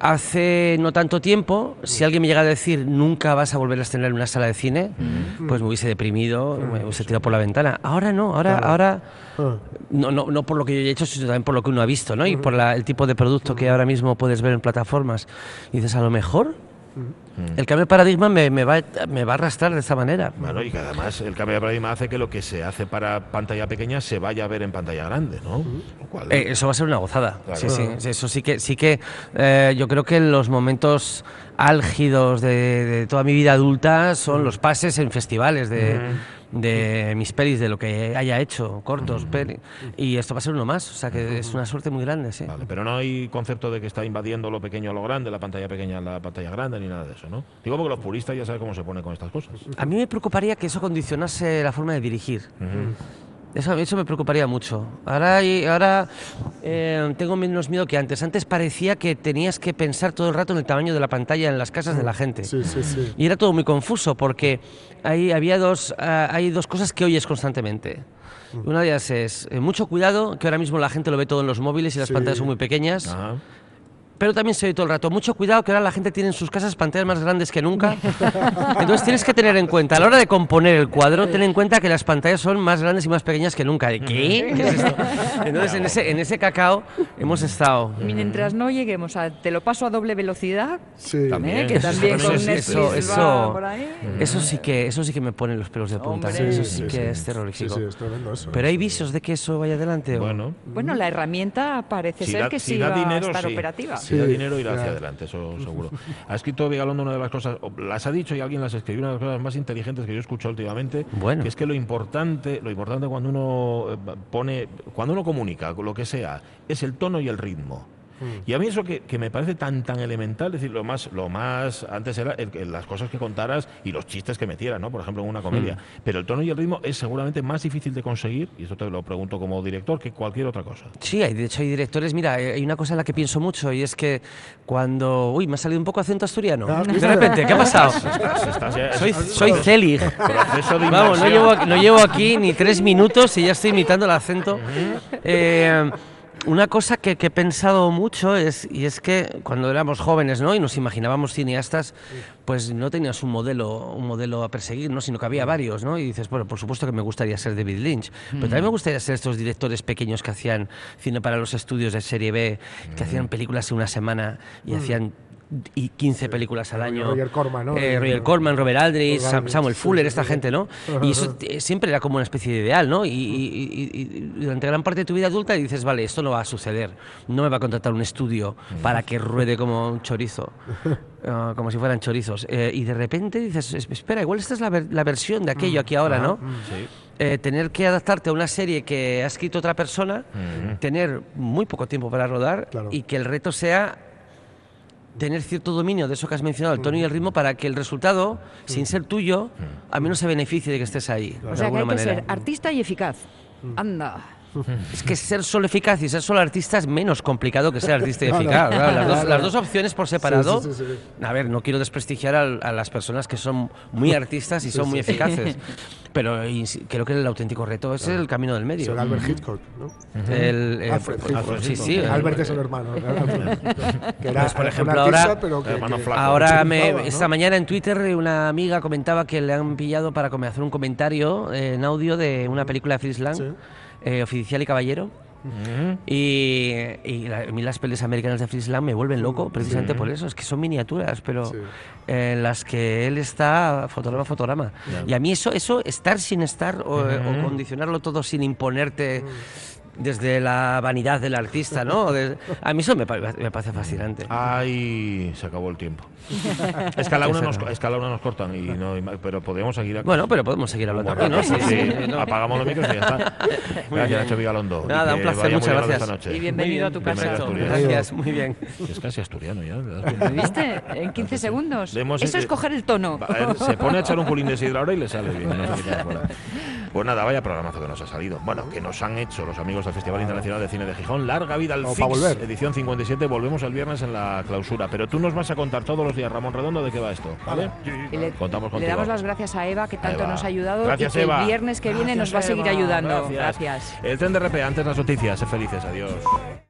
hace no tanto tiempo, si alguien me llega a decir nunca vas a volver a estrenar en una sala de cine, pues me hubiese deprimido, me hubiese tirado por la ventana. Ahora no, ahora, ahora Ah. no, no, no por lo que yo he hecho, sino también por lo que uno ha visto, ¿no? Y por la- el tipo de producto que ahora mismo puedes ver en plataformas. Y dices, a lo mejor el cambio de paradigma me, me va, me va a arrastrar de esa manera. Bueno, y que además el cambio de paradigma hace que lo que se hace para pantalla pequeña se vaya a ver en pantalla grande, ¿no? Eh, eso va a ser una gozada. Claro. Sí, sí, eso sí que, sí que eh, yo creo que los momentos álgidos de, de toda mi vida adulta son los pases en festivales de, de mis pelis, de lo que haya hecho, cortos, peli. Y esto va a ser uno más, o sea que es una suerte muy grande, sí. Vale, pero no hay concepto de que está invadiendo lo pequeño a lo grande, la pantalla pequeña a la pantalla grande, ni nada de eso, ¿no? Digo porque los puristas ya saben cómo se pone con estas cosas. A mí me preocuparía que eso condicionase la forma de dirigir. Eso, eso me preocuparía mucho. Ahora, hay- ahora eh, tengo menos miedo que antes. Antes parecía que tenías que pensar todo el rato en el tamaño de la pantalla en las casas de la gente. Sí, sí, sí. Y era todo muy confuso porque hay, había dos, ah, hay dos cosas que oyes constantemente. Una de ellas es eh, mucho cuidado, que ahora mismo la gente lo ve todo en los móviles y las Sí. pantallas son muy pequeñas. Ajá. Pero también se oye todo el rato. Mucho cuidado que ahora la gente tiene en sus casas pantallas más grandes que nunca. Entonces tienes que tener en cuenta, a la hora de componer el cuadro, ten en cuenta que las pantallas son más grandes y más pequeñas que nunca. ¿De ¿Qué? ¿Qué es esto? Entonces en ese, en ese cacao hemos estado. Mientras no lleguemos a te lo paso a doble velocidad, Sí. ¿eh? que también Eso, con eso, Netflix eso, va por ahí. eso sí que eso sí que me pone los pelos de punta. Hombre. Eso Sí, sí, sí, que sí. es terrorífico. Sí, sí, es tremendo eso. Pero hay visos de que eso vaya adelante. Bueno, Bueno, la herramienta parece si ser da, que si sí va dinero, a estar sí. operativa. Si Sí, dinero, irá ya. hacia adelante, eso seguro. Ha escrito Vigalondo una de las cosas, o las ha dicho y alguien las escribió, una de las cosas más inteligentes que yo he escuchado últimamente, Bueno. que es que lo importante, lo importante cuando uno eh, pone, cuando uno comunica, lo que sea, es el tono y el ritmo. Mm. Y a mí eso que, que me parece tan tan elemental, es decir, lo más, lo más antes era el- el- las cosas que contaras y los chistes que metieras, ¿no? Por ejemplo, en una comedia. Pero el tono y el ritmo es seguramente más difícil de conseguir, y esto te lo pregunto como director, que cualquier otra cosa. Sí, hay, de hecho hay directores, mira, hay hay una cosa en la que pienso mucho y es que cuando... Uy, me ha salido un poco acento asturiano. Ah, De repente, ¿qué ha pasado? Estás- estás ya- Soy, soy Celig. Proceso de Vamos, no llevo, no llevo aquí ni tres minutos y ya estoy imitando el acento. Eh, una cosa que, que he pensado mucho es, y es que cuando éramos jóvenes ¿no? y nos imaginábamos cineastas, pues no tenías un modelo, un modelo a perseguir, ¿no? sino que había varios. ¿no? Y dices, bueno, por supuesto que me gustaría ser David Lynch, pero también me gustaría ser estos directores pequeños que hacían cine para los estudios de serie B, que hacían películas en una semana y hacían y 15 películas al año. Roger Corman, ¿no? Eh, Roger Corman, Robert Aldrich, Sam- Samuel Fuller, esta gente, ¿no? Y eso siempre era como una especie de ideal, ¿no? Y, y- y- y durante gran parte de tu vida adulta dices, vale, esto no va a suceder. No me va a contratar un estudio para que ruede como un chorizo, ah, como si fueran chorizos. Eh, y de repente dices, "Es- espera, igual esta es la, ver- la versión de aquello aquí ahora, ¿no? Sí. Eh, tener que adaptarte a una serie que ha escrito otra persona, tener muy poco tiempo para rodar Claro. y que el reto sea tener cierto dominio de eso que has mencionado, el tono y el ritmo, para que el resultado, sin ser tuyo, a menos se beneficie de que estés ahí. O de sea que hay alguna que manera. ser artista y eficaz. Anda. Es que ser solo eficaz y ser solo artista es menos complicado que ser artista y eficaz. claro, las, dos, las dos opciones por separado. Sí, sí, sí, sí. A ver, no quiero desprestigiar al- a, las personas que son muy artistas y son muy eficaces. Pero creo que el auténtico reto es el camino del medio. Ser Albert Hitchcock, ¿no? El, eh, Alfred Hitchcock. sí, sí. el- Albert es el hermano. ¿no? Alfred. que era Pues, por ejemplo, artista, ahora- pero que, Hermano que- flaco. Ahora, me, ¿no? esta mañana en Twitter una amiga comentaba que le han pillado para hacer un comentario eh, en audio de una película de Fritz Lang, Sí. Eh, Oficial y Caballero. Y, y la- a mí las pelis americanas de Fritz Lang me vuelven loco precisamente por eso, es que son miniaturas, pero Sí. en las que él está fotograma a fotograma. Y a mí eso, eso estar sin estar o, o condicionarlo todo sin imponerte desde la vanidad del artista, ¿no? A mí eso me, me parece fascinante. Ay, se acabó el tiempo. es, que a la una nos, es que a la una nos cortan, y no, pero podríamos seguir aquí. Bueno, pero podemos seguir hablando aquí, ¿no? Sí, sí, no. Apagamos los micros y ya está. Gracias, Nacho Vigalondo. Nada, un placer, muchas gracias. esta noche. Y bienvenido a tu casa. Gracias, muy bien. Es casi asturiano ya. ¿te das cuenta? ¿Viste? En 15 segundos. Le hemos- Eso es coger el tono. Se pone a echar un culín de sidra ahora y le sale bien. no sé qué. Pues nada, vaya programazo que nos ha salido. Bueno, que nos han hecho los amigos del Festival Internacional de Cine de Gijón. Larga vida al FIX, volver. edición 57. Volvemos el viernes en la clausura. Pero tú nos vas a contar todos los días, Ramón Redondo, de qué va esto. ¿Vale? Y le, Contamos le damos las gracias a Eva, que tanto Eva. nos ha ayudado Gracias, y que Eva. el viernes que viene nos va a seguir ayudando. Gracias. gracias. El tren de RP, antes las noticias. Sé felices. Adiós.